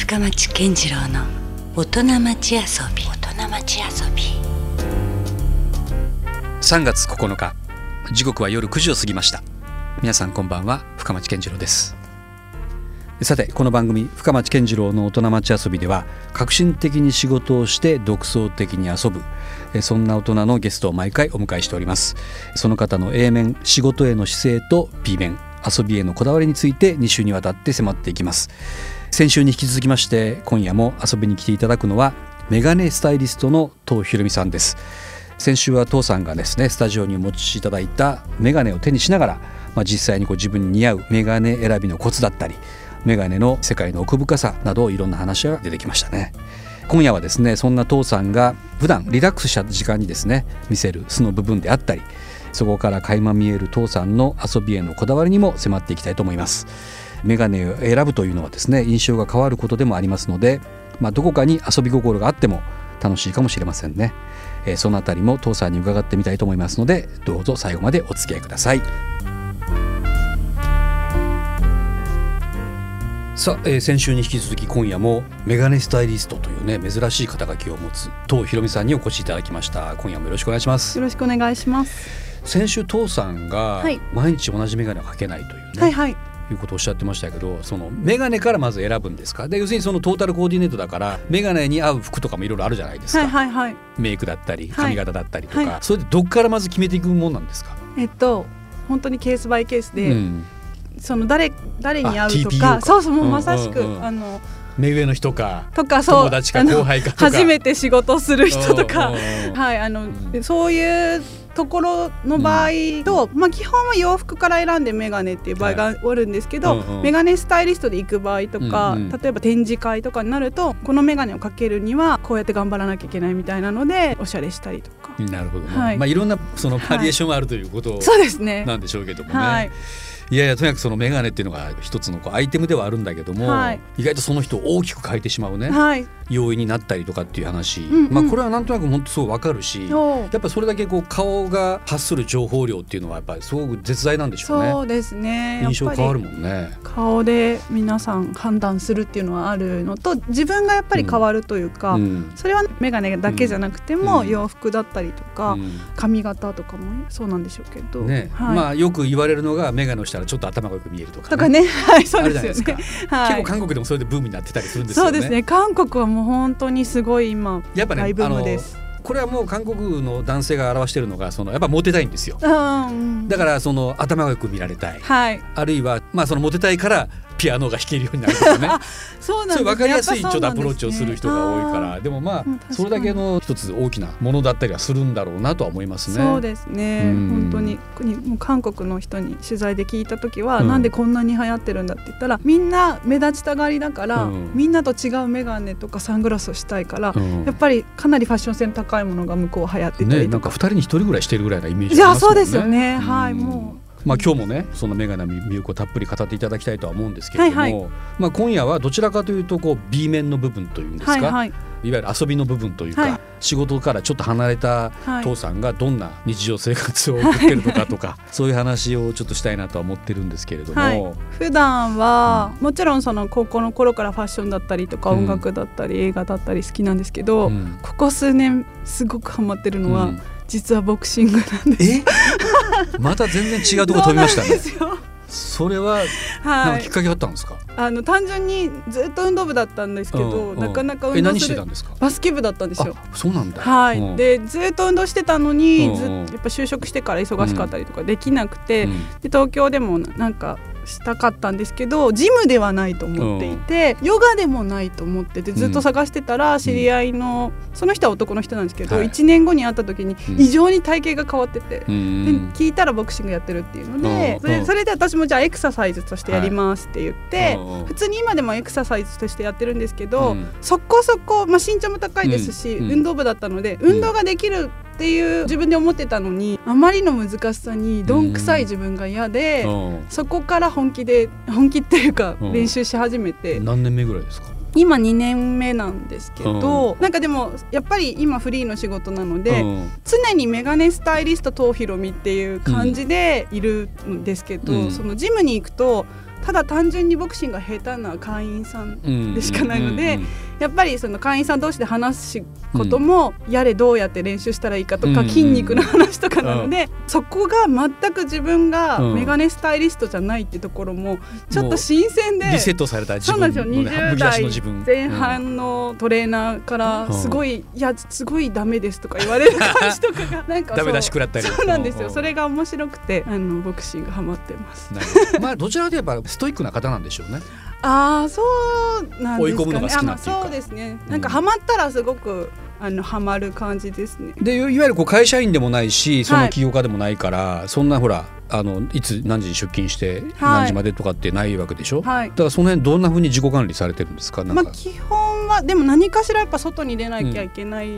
深町健次郎の大人町遊び。大人町遊び。3月9日時刻は夜9時を過ぎました。皆さんこんばんは深町健次郎です。さてこの番組深町健次郎の大人町遊びでは革新的に仕事をして独創的に遊ぶそんな大人のゲストを毎回お迎えしております。その方の A 面仕事への姿勢と B 面遊びへのこだわりについて2週にわたって迫っていきます先週に引き続きまして今夜も遊びに来ていただくのはメガネスタイリストの東ひろみさんです。先週は父さんがですねスタジオにお持ちいただいたメガネを手にしながら、まあ、実際にこう自分に似合うメガネ選びのコツだったりメガネの世界の奥深さなどいろんな話が出てきましたね。今夜はですねそんな父さんが普段リラックスした時間にですね見せる素の部分であったりそこから垣間見える父さんの遊びへのこだわりにも迫っていきたいと思います。メガネを選ぶというのはですね印象が変わることでもありますので、まあ、どこかに遊び心があっても楽しいかもしれませんね、えー、そのあたりも父さんに伺ってみたいと思いますのでどうぞ最後までお付き合いください。さあ、えー、先週に引き続き今夜もメガネスタイリストというね珍しい肩書きを持つ東ひろみさんにお越しいただきました。今夜もよろしくお願いします。よろしくお願いします。先週父さんが毎日同じメガネをかけないというね、はいはいいうことをおっしゃってましたけどそのメガネからまず選ぶんですか？で要するにそのトータルコーディネートだからメガネに合う服とかもいろいろあるじゃないですか、はいはいはい、メイクだったり髪型だったりとか、はい、それでどっからまず決めていくもんなんですか？えっと本当にケースバイケースで、うん、その誰誰に会うとかそうそうもうまさしく、うんうんうん、あの目上の人かとかそう友達か後輩か初めて仕事する人とか。はいあの、うん、そういうところの場合と、うん、まあ基本は洋服から選んで眼鏡っていう場合があるんですけど、はいうんうん、眼鏡スタイリストで行く場合とか、うんうん、例えば展示会とかになるとこの眼鏡をかけるにはこうやって頑張らなきゃいけないみたいなのでおしゃれしたりとか。なるほど、ね、はい、まあいろんなそのバリエーションがあるということ、はい、そうですね。なんでしょうけどもね。はい。いやいやとにかくその眼鏡っていうのが一つのこうアイテムではあるんだけども、はい、意外とその人を大きく変えてしまうね、はい、要因になったりとかっていう話、うんうん、まあこれはなんとなく本当すごいわかるしやっぱそれだけこう顔が発する情報量っていうのはやっぱりすごく絶大なんでしょうね。そうですね。印象変わるもんね。顔で皆さん判断するっていうのはあるのと自分がやっぱり変わるというか、うん、それは眼鏡だけじゃなくても、洋服だったりとか、うん、髪型とかもそうなんでしょうけど、ね、はい、まあよく言われるのが眼鏡をしたらちょっと頭がよく見えるとか、ね、とかね。はい。そうですよね。はい、結構韓国でもそれでブームになってたりするんですよね。そうですね。韓国はもう本当にすすごい今やっぱね大ブームです。これはもう韓国の男性が表しているのがそのやっぱモテたいんですよ、うん、だからその頭がよく見られたい、はい、あるいはまあそのモテたいからピアノが弾けるようになるとかね。そうなんです、ね、分かりやすいちょっとアプローチをする人が多いから。でもまあそれだけの一つ大きなものだったりはするんだろうなとは思いますね。そうですね、本当にもう韓国の人に取材で聞いた時は、うん、なんでこんなに流行ってるんだって言ったらみんな目立ちたがりだから、うん、みんなと違う眼鏡とかサングラスをしたいから、うん、やっぱりかなりファッション性の高いものが向こう流行ってたりとか、ね、なんか二人に一人ぐらいしてるぐらいなイメージありますもんね。いやそうですよね、はいもうまあ、今日もねその眼鏡魅力をたっぷり語っていただきたいとは思うんですけれども、はいはい、まあ、今夜はどちらかというとこう B 面の部分というんですか、はいはい、いわゆる遊びの部分というか、はい、仕事からちょっと離れた父さんがどんな日常生活を送ってるのかとか、はい、そういう話をちょっとしたいなとは思ってるんですけれども、はい、普段は、うん、もちろんその高校の頃からファッションだったりとか音楽だったり、映画だったり好きなんですけど、うん、ここ数年すごくハマってるのは、うん実はボクシングなんです。また全然違うところ飛びましたね。それはなんかきっかけあったんですか、はい、あの単純にずっと運動部だったんですけど、うん、なかなか運動するバスケ部だったんですよ。そうなんだ。はい、うん、でずっと運動してたのに、うん、ずやっぱ就職してから忙しかったりとかできなくて、で東京でもなんかしたかったんですけどジムではないと思っていて、ヨガでもないと思っててずっと探してたら知り合いの、その人は男の人なんですけど、は1年後に会った時に異常に体型が変わってて、で聞いたらボクシングやってるっていうので、それそれで私もじゃあエクササイズとしてやりますって言って、普通に今でもエクササイズとしてやってるんですけど、そこそこ、まあ、身長も高い。ですし、運動部だったので運動ができるっていう自分で思ってたのにあまりの難しさにどんくさい自分が嫌で、そこから本気で本気っていうか練習し始めて、何年目ぐらいですか？今2年目なんですけど、うん、なんかでもやっぱり今フリーの仕事なので、うん、常にメガネスタイリスト東ひろみっていう感じでいるんですけど、うん、そのジムに行くとただ単純にボクシングが下手な会員さんでしかないので、やっぱりその会員さん同士で話すことも、やれどうやって練習したらいいかとか、筋肉の話とかなので、そこが全く自分がメガネスタイリストじゃないってところもちょっと新鮮で、リセットされた自分の、ね、20代前半のトレーナーからすごい、いやすごいダメですとか言われる感じとかが なんかダメ出し食らったり。そうなんですよ。それが面白くてあのボクシングハマってます。まあどちらかといえばストイックな方なんでしょうねああそうなんですか、ね、追い込むのが好きなっていうか、そうですね。なんかハマったらすごくあのハマる感じですね。でいわゆるこう会社員でもないしその起業家でもないから、はい、そんなほらあのいつ何時に出勤して何時までとかってないわけでしょ、はい、だからその辺どんなふうに自己管理されてるんですか。まあ、基本はでも何かしらやっぱ外に出なきゃいけない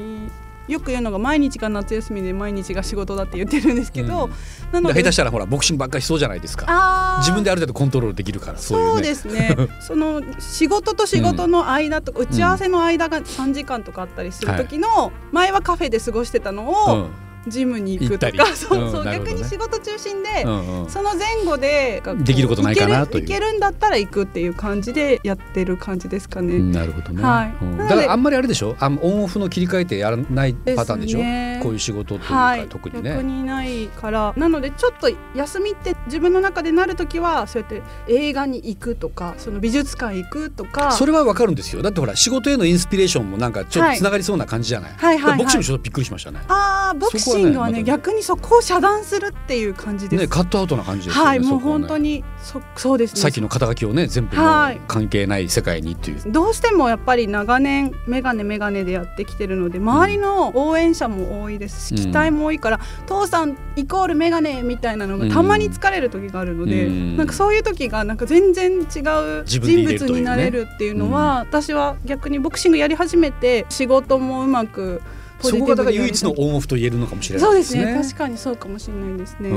よく言うのが毎日が夏休みで毎日が仕事だって言ってるんですけど、うん、なので下手したらほらボクシングばっかりしそうじゃないですか。自分である程度コントロールできるからそう、ね,、ですね。その仕事と仕事の間とか、打ち合わせの間が3時間とかあったりする時の、前はカフェで過ごしてたのを、うんジムに行くとか そうそう、逆に仕事中心で、その前後でできることないかなといけるんだったら行くっていう感じでやってる感じですかね。なるほどね、はい、だからあんまりあれでしょ？あオンオフの切り替えてやらないパターンでしょ？こういう仕事というか、はい、特にね。逆にないから。なのでちょっと休みって自分の中でなる時はそうやって映画に行くとかその美術館行くとか。それはわかるんですよ。だってほら仕事へのインスピレーションもなんかちょっとつながりそうな感じじゃない、はいはいはい、ボクシングちょっとびっくりしましたね。ああボクシングはね、逆にそこを遮断するっていう感じです。ね、カットアウトな感じですね。はい、もう本当に、そそうですね。さっきの肩書きをね、全部関係ない世界にっていう、どうしてもやっぱり長年メガネメガネでやってきてるので、周りの応援者も多いです。し、期待も多いから、父さんイコールメガネみたいなのがたまに疲れる時があるので、なんかそういう時がなんか全然違う人物になれるっていうのは、私は逆にボクシングやり始めて仕事もうまく。そこがだから唯一のオンオフと言えるのかもしれないですね。そうですね。確かにそうかもしれないですね。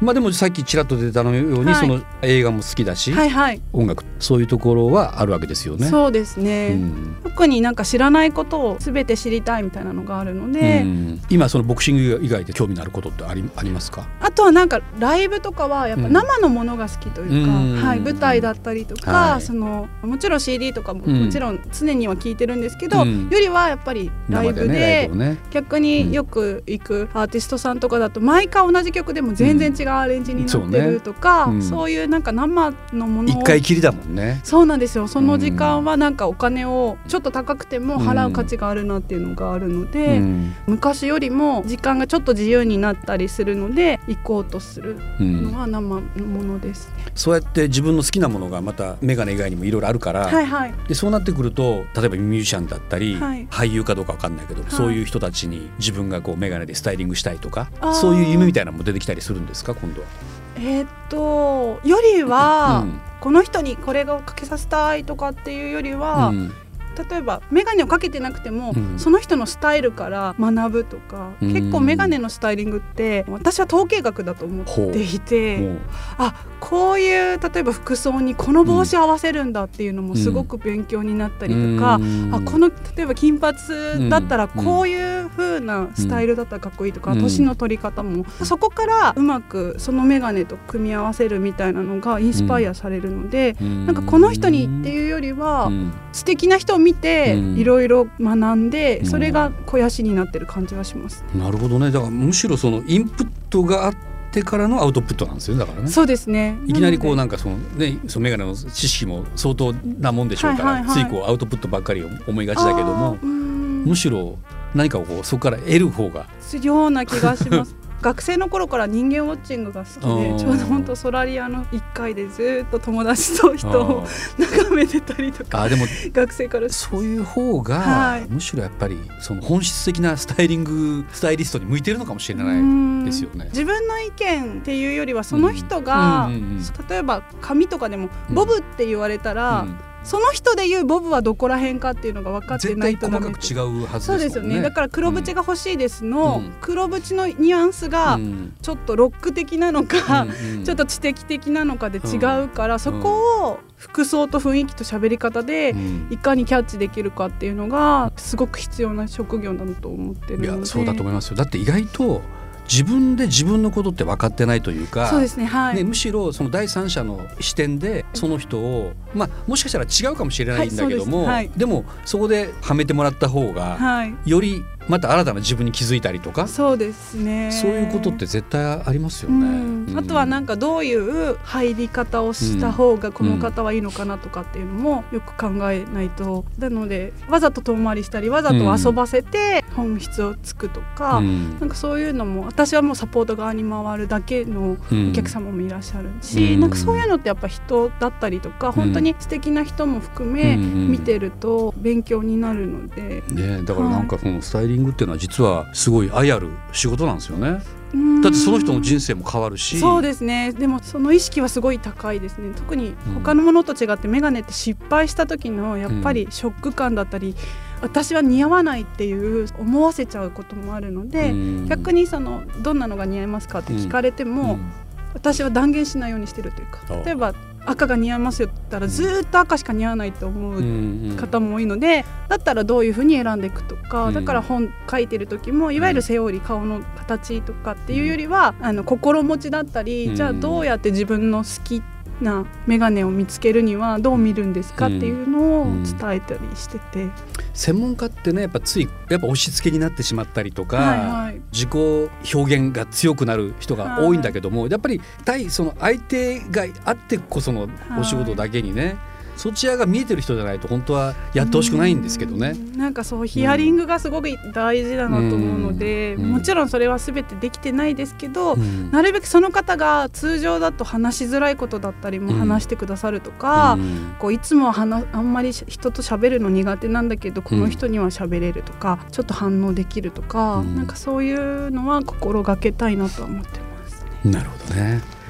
まあでもさっきちらっと出たのように、はい、その映画も好きだし、はいはい、音楽そういうところはあるわけですよね。そうですね、うん、特になんか知らないことをすべて知りたいみたいなのがあるので、うん、今そのボクシング以外で興味のあることってありありますか？あとはなんかライブとかはやっぱ生のものが好きというか、うん、はい、舞台だったりとか、はい、そのもちろん CD とかももちろん常には聞いてるんですけど、よりはやっぱりライブで、ね、逆によく行くアーティストさんとかだと毎回同じ曲でも全然違うアレンジになってるとか、うん。そうね。いうなんか生のもの一回きりだもんね。そうなんですよその時間はなんかお金をちょっと高くても払う価値があるなっていうのがあるので、うん、昔よりも時間がちょっと自由になったりするので行こうとするのは生のものです、ね、そうやって自分の好きなものがまた眼鏡以外にもいろいろあるから、はいはい、でそうなってくると例えばミュージシャンだったり、はい、俳優かどうかわかんないけど、はい、そういう人たちに自分がこう眼鏡でスタイリングしたいとかそういう夢みたいなのも出てきたりするんですか？今度は。えー、っとよりは、うん、この人にこれをかけさせたいとかっていうよりは、うん、例えば眼鏡をかけてなくても、うん、その人のスタイルから学ぶとか、うん、結構眼鏡のスタイリングって私は統計学だと思っていてあこういう例えば服装にこの帽子合わせるんだっていうのもすごく勉強になったりとか、うん、あこの例えば金髪だったらこういう風なスタイルだったらかっこいいとか、年の取り方もそこからうまくその眼鏡と組み合わせるみたいなのがインスパイアされるので、うん、なんかこの人にっていうよりは、うん、素敵な人を見ていろいろ学んで、それが肥やしになってる感じはします、ね、なるほどねだからむしろそのインプットがあってからのアウトプットなんですよだからね。そうですね。いきなりこうなんかそのねそのメガネの知識も相当なもんでしょうから、はいはいはい、ついこうアウトプットばっかり思いがちだけども、むしろ何かをこうそこから得る方が。ような気がします。学生の頃から人間ウォッチングが好きでちょうど本当ソラリアの1階でずっと友達と人を眺めてたりとかあでも学生から。そういう方が、はい、むしろやっぱりその本質的なスタイリングスタイリストに向いてるのかもしれないですよね。自分の意見っていうよりはその人が、例えば髪とかでもボブって言われたら、うんその人でいうボブはどこら辺かっていうのが分かってないとダメ違うはず、そうですよね。だから黒縁が欲しいですの、うん、黒縁のニュアンスがちょっとロック的なのか、うん、ちょっと知的的なのかで違うから、うん、そこを服装と雰囲気と喋り方でいかにキャッチできるかっていうのがすごく必要な職業だと思ってるので。いやそうだと思いますよ。だって意外と自分で自分のことって分かってないというかそうですね,、はい、ねむしろその第三者の視点でその人を、まあ、もしかしたら違うかもしれないんだけども、はいでもそこではめてもらった方が、はい、よりまた新たな自分に気づいたりとかそうですね。そういうことって絶対ありますよね。うん。あとはなんかどういう入り方をした方がこの方はいいのかなとかっていうのもよく考えないと。なのでわざと遠回りしたりわざと遊ばせて本質をつくとか、うん。なんかそういうのも私はもうサポート側に回るだけのお客様もいらっしゃるし、うん。なんかそういうのってやっぱ人だったりとか本当に素敵な人も含めうん見てると勉強になるので。ね、だからなんかこのスタイリングっていうのは実はすごい愛ある仕事なんですよね。うん。だってその人の人生も変わるし。そうですね。でもその意識はすごい高いですね。特に他のものと違って眼鏡って失敗した時のやっぱりショック感だったり、私は似合わないっていう思わせちゃうこともあるので、うん。逆にそのどんなのが似合いますかって聞かれても、うん。私は断言しないようにしてるというかあ例えば赤が似合いますよって言ったらずーっと赤しか似合わないと思ううん方も多いのでだったらどういうふうに選んでいくとか、うん。だから本書いてる時もいわゆるセオリー顔の形とかっていうよりは、あの心持ちだったり、うん。じゃあどうやって自分の好きな眼鏡を見つけるにはどう見るんですかっていうのをうん伝えたりしてて、専門家ってねやっぱついやっぱ押し付けになってしまったりとか、はいはい。自己表現が強くなる人が多いんだけども、やっぱり対その相手があってこそのお仕事だけにね、そちらが見えてる人じゃないと本当はやってほしくないんですけどね。うん。なんかそうヒアリングがすごく大事だなと思うので、うん。もちろんそれは全てできてないですけど、うん。なるべくその方が通常だと話しづらいことだったりも話してくださるとか、うん。こういつもは話あんまり人と喋るの苦手なんだけどこの人には喋れるとか、ちょっと反応できるとか、うん。なんかそういうのは心がけたいなとは思ってますね。なるほどね。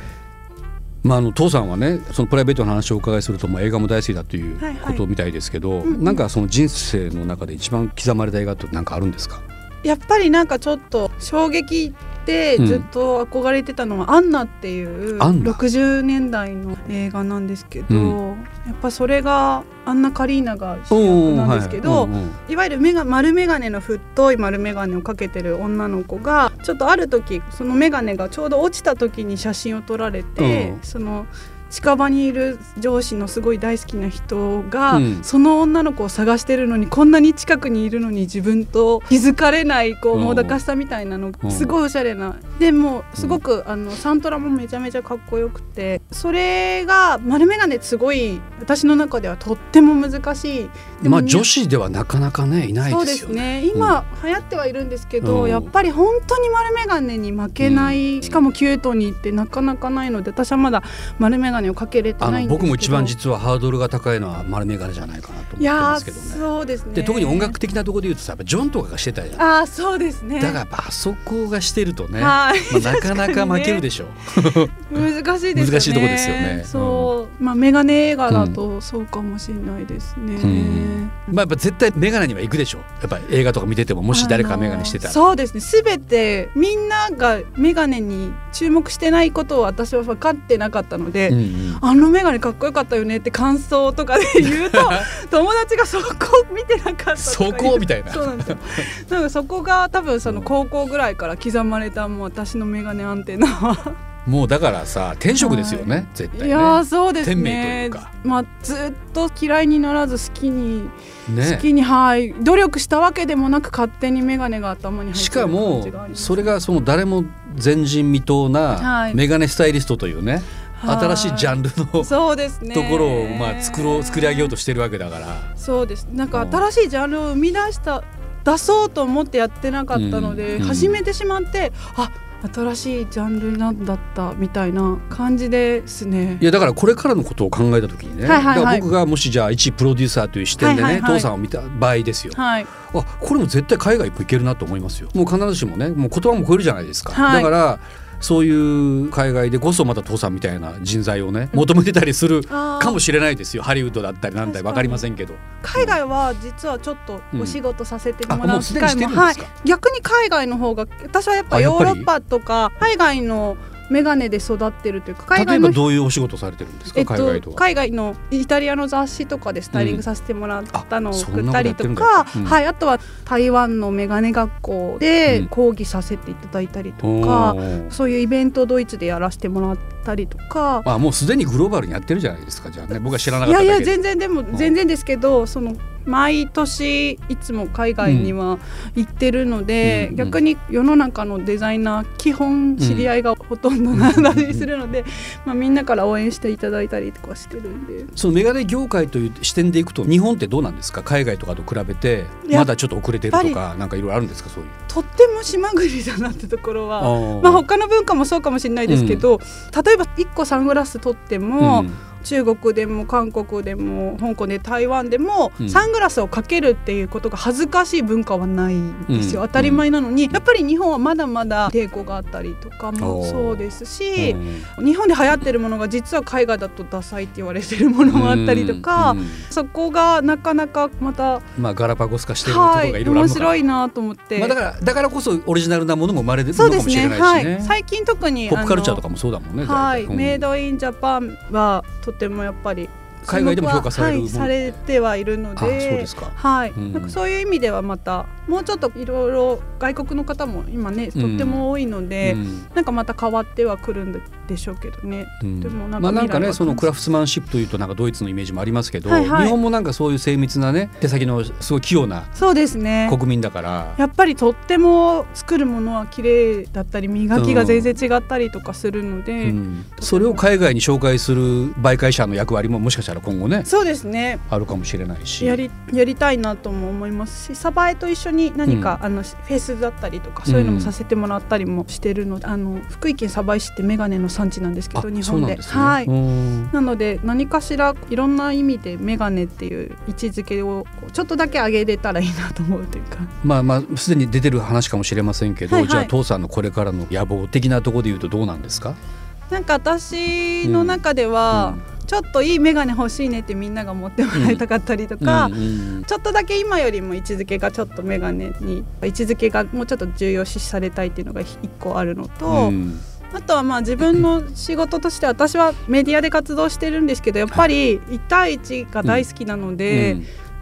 まあ、あの父さんはねそのプライベートの話をお伺いするともう映画も大好きだというはいはい。ことみたいですけど、うんうん。なんかその人生の中で一番刻まれた映画って何かあるんですか、やっぱりなんかちょっと衝撃でうん。ずっと憧れてたのは「アンナ」っていうアンナ？60年代の映画なんですけど、うん。やっぱそれがアンナ・カリーナが主役なんですけど、い。わゆるメガ丸眼鏡の太い丸眼鏡をかけてる女の子がちょっとある時その眼鏡がちょうど落ちた時に写真を撮られて、うん。その近場にいる上司のすごい大好きな人が、うん。その女の子を探してるのにこんなに近くにいるのに自分と気づかれないこううんもどかしさみたいなのうん。すごいおしゃれな。でもすごくあのサントラもめちゃめちゃかっこよくてそれが丸眼鏡すごい私の中ではとっても難しい。でもまあ女子ではなかなかねいないそうですよね。ね今、流行ってはいるんですけど、うん。やっぱり本当に丸眼鏡に負けない、うん。しかもキュートにってなかなかないので私はまだ丸眼鏡をかけれてあのない僕も一番実はハードルが高いのは丸眼鏡じゃないかなと思ってますけどね。そうですね。で特に音楽的なところで言うとさやっぱジョンとかがしてたじゃん。ああそうですね。だからやっぱあそこがしてるとね、はい。まあ、なかなか負けるでしょう。難しいですよね。難しいとこですよね。そう、まあ眼鏡映画だとそうかもしれないですね、うん。まあやっぱ絶対眼鏡には行くでしょやっぱり映画とか見ててももし誰か眼鏡してたら。そうですね。すべてみんなが眼鏡に注目してないことを私は分かってなかったので、うんうんあの眼鏡かっこよかったよねって感想とかで言うと 友達がそこ見てなかったそこみたいな。そうなんですよ。なんかそこが多分その高校ぐらいから刻まれたもう私の眼鏡アンテナはもうだからさ天職ですよね、絶対ね。いやーそうですね。まあずっと嫌いにならず好きに、ね。好きにはい。努力したわけでもなく勝手に眼鏡が頭に入ってしかもそれがその誰も前人未到はない。メガネスタイリストというね、はい新しいジャンルのそうですね。ところをまあ作ろう作り上げようとしてるわけだから。そうです。なんか新しいジャンルを生み出した出そうと思ってやってなかったので、うん。始めてしまってあ新しいジャンルなんだったみたいな感じですね。いやだからこれからのことを考えた時にね、はいはいはい。僕がもしじゃあ一プロデューサーという視点でね、はいはいはい。父さんを見た場合ですよ、はい。あこれも絶対海外も行けるなと思いますよ。もう必ずしもねもう言葉も超えるじゃないですか、はい。だからそういう海外でこそまた父さんみたいな人材をね求めてたりするかもしれないですよ。ハリウッドだったりなんだり分かりませんけど。海外は実はちょっとお仕事させてあもらう機会も、はいしてるんですか、逆に海外の方が私はやっぱあやっぱりヨーロッパとか海外の眼鏡で育ってるというか海外のどういうお仕事されてるんですか、えっと、海外と海外のイタリアの雑誌とかでスタイリングさせてもらったのを送ったりとか、うん、はい、あとは台湾の眼鏡学校で講義させていただいたりとか、うん、そういうイベントをドイツでやらせてもらったりとか。あもうすでにグローバルにやってるじゃないですかじゃあね。僕は知らなかったいやいや全然でも全然ですけどその毎年いつも海外には行ってるので、うん、逆に世の中のデザイナー基本知り合いがほとんどなったりするので、うん、まあ、みんなから応援していただいたりとかしてるんで。そのメガネ業界という視点でいくと日本ってどうなんですか？海外とかと比べてまだちょっと遅れてるとかなんかいろいろあるんですか？そういう。とっても島国だなってところはまあ他の文化もそうかもしれないですけど、うん、例えば1個サングラス取っても、中国でも韓国でも香港で台湾でも、サングラスをかけるっていうことが恥ずかしい文化はないんですよ、当たり前なのに、やっぱり日本はまだまだ抵抗があったりとかもそうですし、日本で流行ってるものが実は海外だとダサいって言われてるものもあったりとか、そこがなかなかまたまあガラパゴス化してるところがいろいろ面白いなと思って、まあ、だからだからこそオリジナルなものも生まれてるのかもしれないしね、ねはい、最近特にポップカルチャーとかもそうだもんねはい、メイドインジャパンはとてもやっぱり海外でも評価される、はい、されてはいるのでそうですか。はい、うん、なんかそういう意味ではまたもうちょっといろいろ外国の方も今ねとっても多いので、うん、なんかまた変わってはくるんでしょうけどね、うん、でもなんか,、まあ、なんかねそのクラフトマンシップというとなんかドイツのイメージもありますけど、はいはい、日本もなんかそういう精密なね手先のすごい器用なそうですね。国民だから。やっぱりとっても作るものは綺麗だったり磨きが全然違ったりとかするので、それを海外に紹介する媒介者の役割ももしかしたら今後ねそうですね。あるかもしれないし。やりやりたいなとも思いますしサバエと一緒に何か、うん、あのフェスだったりとかそういうのもさせてもらったりもしてるので、うん、あの福井県鯖江市ってメガネの産地なんですけど日本で、ね、はい。なので何かしらいろんな意味でメガネっていう位置づけをちょっとだけ上げれたらいいなと思うというか。まあまあすでに出てる話かもしれませんけど、はい。はい、じゃあ父さんのこれからの野望的なところで言うとどうなんですか？なんか私の中では、うん。ちょっといい眼鏡欲しいねってみんなが持ってもらいたかったりとか、うん。うんうん、ちょっとだけ今よりも位置づけがちょっと眼鏡に位置づけがもうちょっと重要視されたいっていうのが一個あるのと。うんあとはまあ自分の仕事として私はメディアで活動してるんですけどやっぱり1対1が大好きなので、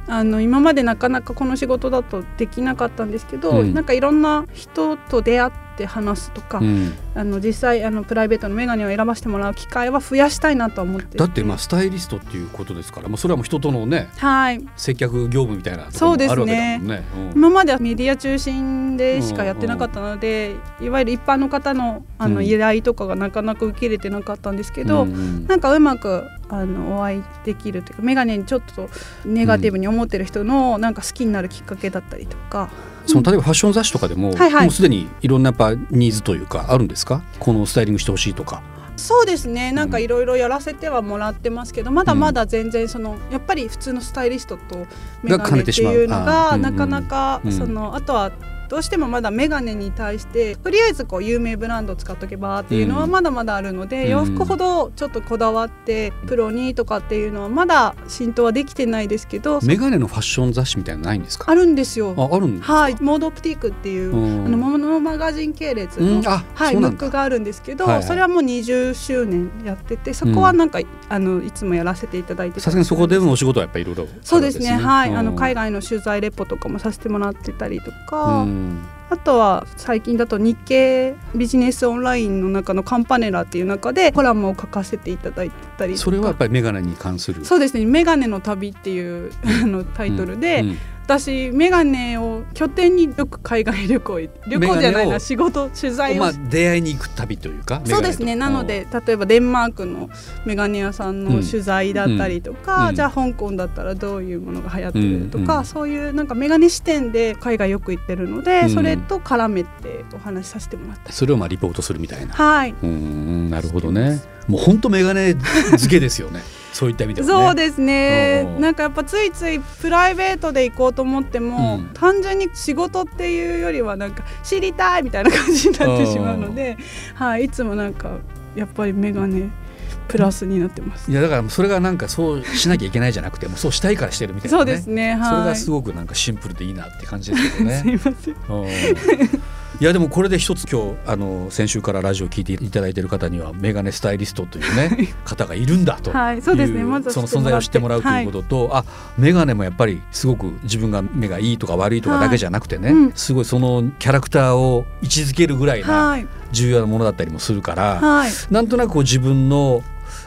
あの今までなかなかこの仕事だとできなかったんですけど、うん、なんかいろんな人と出会って話すとか、うん、あの実際あのプライベートの眼鏡を選ばせてもらう機会は増やしたいなと思って。だってまあスタイリストっていうことですから、まあ、それはもう人とのね、はい、接客業務みたいなところもあるわけだもんね。ねうん、今まではメディア中心でしかやってなかったので、いわゆる一般の方のあの依頼とかがなかなか受け入れてなかったんですけど、うんうん、なんかうまくあのお会いできるというか眼鏡にちょっとネガティブに思ってる人のなんか好きになるきっかけだったりとか。その例えばファッション雑誌とかでも、はいはい、もうすでにいろんなやっぱニーズというかあるんですかこのスタイリングしてほしいとか。そうですね。なんかいろいろやらせてはもらってますけどまだまだ全然その、やっぱり普通のスタイリストとメガネっていうのがなかなかそのあとはどうしてもまだ眼鏡に対してとりあえずこう有名ブランドを使っとけばっていうのはまだまだあるので、うん、洋服ほどちょっとこだわってプロにとかっていうのはまだ浸透はできてないですけど眼鏡のファッション雑誌みたいなないんですか？あるんですよ。ああるんはい。モードオプティックっていう、あのモノマガジン系列の、はい、ムックがあるんですけど、はいはい、それはもう20周年やっててそこはなんか、うん、あのいつもやらせていただいてさすがにそこでのお仕事はやっぱりいろいろそうですね。はい、あの海外の取材レポとかもさせてもらってたりとか、うんあとは最近だと日経ビジネスオンラインの中のカンパネラっていう中でコラムを書かせていただいたりそれはやっぱりメガネに関する。そうですね「メガネの旅」っていうあのタイトルで、うん。うん私眼鏡を拠点によく海外旅行旅行じゃないな仕事取材を、まあ、出会いに行く旅というかそうですね。なので例えばデンマークの眼鏡屋さんの取材だったりとか、うん、じゃあ香港だったらどういうものが流行ってるとか、うん、そういうなんか眼鏡視点で海外よく行ってるので、うん、それと絡めてお話しさせてもらった。それをまあリポートするみたいな。はい。うんなるほどね。もう本当眼鏡漬けですよね そういった意味で、ね、そうですね。なんかやっぱついついプライベートで行こうと思っても、うん、単純に仕事っていうよりはなんか知りたいみたいな感じになってしまうので、はい、いつもなんかやっぱり眼鏡プラスになってます。いやだからそれがなんかそうしなきゃいけないじゃなくて もそうしたいからしてるみたいな、ね、そうですね、はい、それがすごくなんかシンプルでいいなって感じですけどね。すいませんいやでもこれで一つ今日あの先週からラジオ聞いていただいている方にはメガネスタイリストというね方がいるんだという、はいそうですね。まずその存在を知ってもらうということと、あメガネもやっぱりすごく自分が目がいいとか悪いとかだけじゃなくてね、はいうん。すごいそのキャラクターを位置づけるぐらいなはい。重要なものだったりもするから、はい。なんとなくこう自分の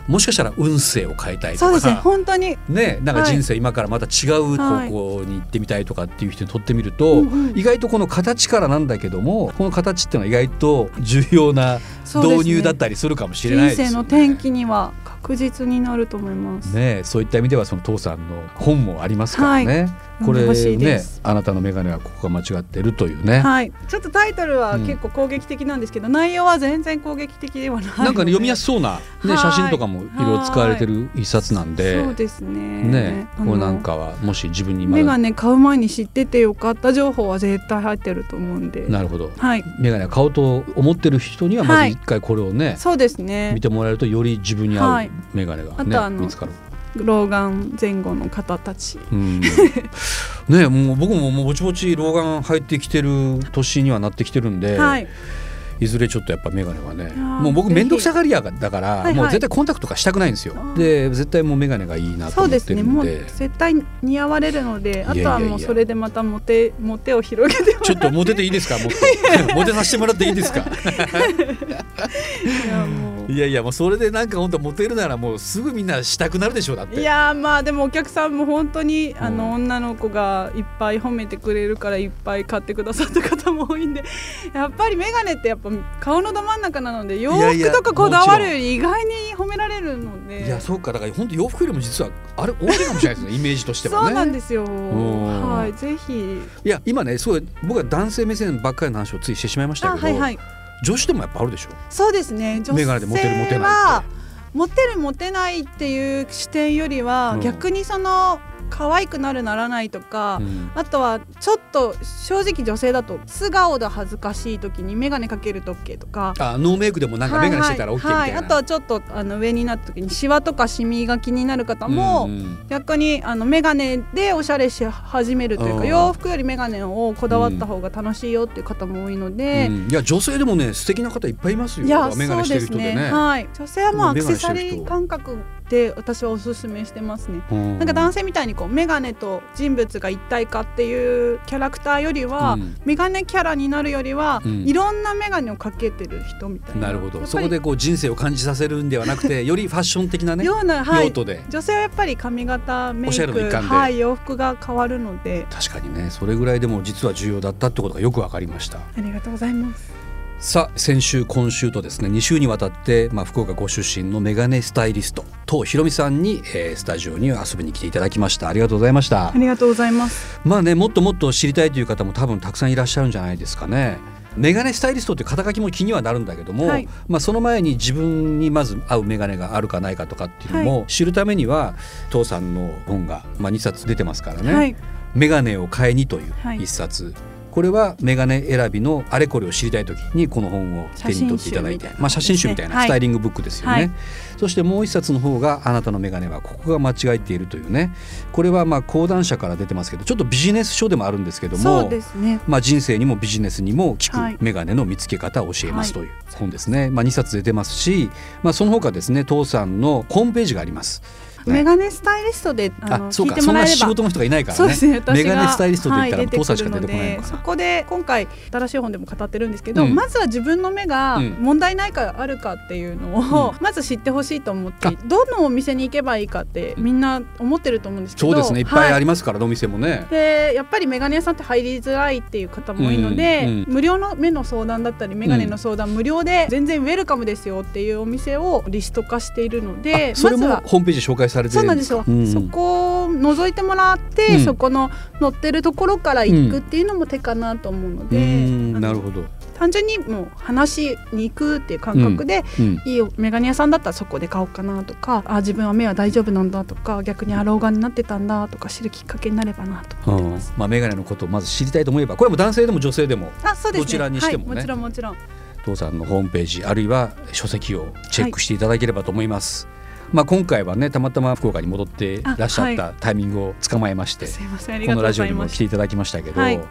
もしかしたら運勢を変えたいとか。そうですね本当に。ね、なんかはい。人生今からまた違う方向に行ってみたいとかっていう人にとってみると、うんうん。意外とこの形からなんだけどもこの形っていうのは意外と重要な導入だったりするかもしれないですよね。人生の転機には確実になると思います。ねそういった意味ではその父さんの本もありますからね、これ読んでほしいねです。あなたの眼鏡はここが間違ってるというね、はい、ちょっとタイトルはうん。結構攻撃的なんですけど、内容は全然攻撃的ではないなんかね読みやすそうな、ね、はい。写真とかもいろいろ使われてる一冊なんで。そうですね。ねこれなんかはもし自分にまだ。メガネ買う前に知っててよかった情報は絶対入ってると思うんで。なるほど。はい。眼鏡を買おうと思ってる人にはまずはい。一回これをね、そうですね。見てもらえるとより自分に合はい。う眼鏡がね、あとあの見つかる。老眼前後の方たち。うん、ねもう僕ももうぼちぼち老眼入ってきてる年にはなってきてるんで、はいいずれちょっとやっぱ眼鏡はねーもう僕面倒くさがり屋だから、はいはい。もう絶対コンタクトとかしたくないんですよ。で絶対もう眼鏡がいいなとそう思っで。すね。もうてるんで絶対似合われるのであとはもうそれでまたモテモテを広げてちょっとモテていいですか？もっとモテさせてもらっていいですか？いやもう。いやいやもうそれでなんか本当モテるならもうすぐみんなしたくなるでしょうだって。いやーまあでもお客さんも本当にあうん。の女の子がいっぱい褒めてくれるからいっぱい買ってくださった方も多いんでやっぱり眼鏡ってやっぱ顔のど真ん中なので洋服とかこだわるより意外に褒められるので。いやそうか。だから本当洋服よりも実はあれ大きいかもしれないですね イメージとしてはね。そうなんですよ。ん。はいぜひ。いや今ねすごい僕は男性目線ばっかりの話をついしてしまいましたけど、あはいはい。女子でもやっぱあるでしょ？そうですね。女眼鏡でモテるモテないモテるモテないっていう視点よりは、うん。逆にその可愛くなるならないとか、うん。あとはちょっと正直女性だと素顔で恥ずかしい時に眼鏡かけると OK とか。あノーメイクでもなんか眼鏡してたら OK みたいな、はい。はいはいあとはちょっとあの上になった時にシワとかシミが気になる方も、逆にあの眼鏡でおしゃれし始めるといううん。か洋服より眼鏡をこだわった方が楽しいよっていう方も多いので、うん。いや女性でもね素敵な方いっぱいいますよ。いや眼鏡してる人でね。はい、女性はもうアクセサリー感覚で私はおすすめしてますね。うん。なんか男性みたいにこう眼鏡と人物が一体化っていうキャラクターよりは、うん。眼鏡キャラになるよりは、うん。いろんな眼鏡をかけてる人みたいな。なるほど。そこでこう人生を感じさせるんではなくてよりファッション的なねような、はい。用、途で。女性はやっぱり髪型メイク、はい、洋服が変わるので。確かにね。それぐらいでも実は重要だったってことがよくわかりました。ありがとうございます。さあ先週今週とですね2週にわたって、まあ、福岡ご出身のメガネスタイリスト東ひろみさんに、えースタジオに遊びに来ていただきました。ありがとうございました。ありがとうございます。まあねもっともっと知りたいという方も多分たくさんいらっしゃるんじゃないですかね。メガネスタイリストって肩書きも気にはなるんだけども、はい。まあ、その前に自分にまず合うメガネがあるかないかとかっていうのも知るためには父さんの本が、まあ、2冊出てますからね、はい、メガネを買いにというはい。一冊、これはメガネ選びのあれこれを知りたい時にこの本を手に取っていただいてまあ、写真集みたいなはい。スタイリングブックですよね、はい。そしてもう一冊の方があなたのメガネはここが間違えているというね。これはまあ講談社から出てますけどちょっとビジネス書でもあるんですけどもね。まあ、人生にもビジネスにも効はい。くメガネの見つけ方を教えますとはい。いう本ですね、まあ、2冊出てますし、まあ、その他ですね父さんのホームページがあります。ねメガネスタイリストであ聞いてもらえれば。仕事の人がいないからね。そうですね。私がメガネスタイリストって言ったらはい父さんしか出てこないそこで今回新しい本でも語ってるんですけど、うん。まずは自分の目がうん。問題ないかあるかっていうのを、まず知ってほしいと思ってあ。どのお店に行けばいいかってみんな思ってると思うんですけどそうですね。いっぱいあはりますから、お店もね。でやっぱりメガネ屋さんって入りづらいっていう方も多いので、無料の目の相談だったりメガネの相談無料で全然ウェルカムですよっていうお店をリスト化しているのであそれもまずはホームページ紹介されてるそうなんですよ、かうん。そこを覗いてもらって、うん。そこの載ってるところから行くっていうのも手かなと思うのうで、ん。あのなるほど、単純にもう話しに行くっていう感覚で、うん、いいよメガネ屋さんだったらそこで買おうかなとかあ自分は目は大丈夫なんだとか逆にアローガンになってたんだとか知るきっかけになればなと思ってます。まあメガネのことをまず知りたいと思えばこれはもう男性でも女性でもあそうですね。どちらにしてもね。はい、もちろんもちろん。父さんのホームページあるいは書籍をチェックしていただければと思います。まあ、今回はねたまたま福岡に戻ってらっしゃったタイミングを捕まえまして、はい、このラジオにも来ていただきましたけど、はい、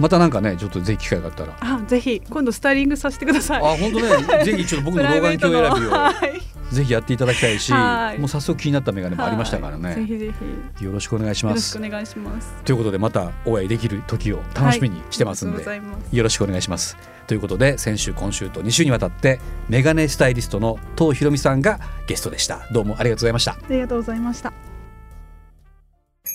またなんかねちょっとぜひ機会があったら。あぜひ今度スタイリングさせてください。あ本当ねぜひちょっと僕の老眼鏡選びを、ぜひやっていただきたいし、はい、もう早速気になった眼鏡もありましたからね、ぜひぜひ。よろしくお願いします。よろしくお願いします。ということでまたお会いできる時を楽しみにしてますんで、よろしくお願いします。ということで先週今週と2週にわたってメガネスタイリストの東ひろみさんがゲストでした。どうもありがとうございました。ありがとうございました